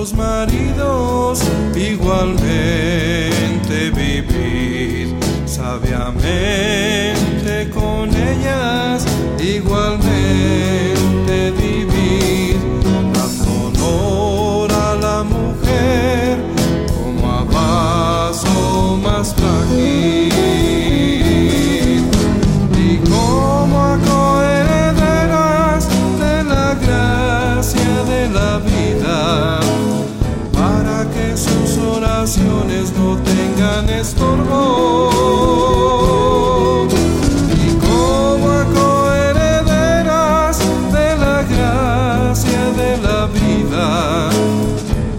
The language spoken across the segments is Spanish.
los maridos igualmente vivir sabiamente. sus oraciones no tengan estorbo. Y como coherederas de la gracia de la vida,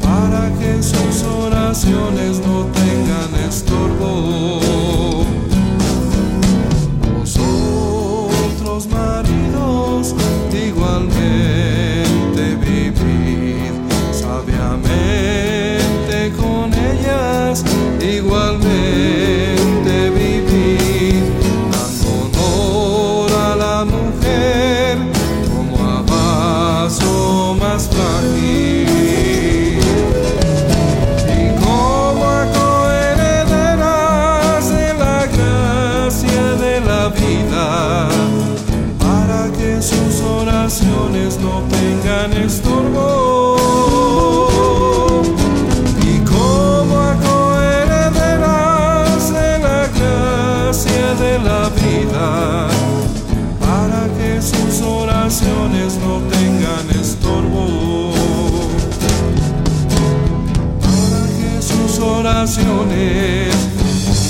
para que sus oraciones igual.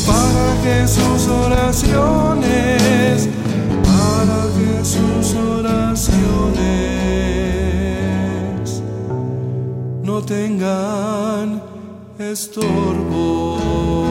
para que sus oraciones, para que sus oraciones no tengan estorbo.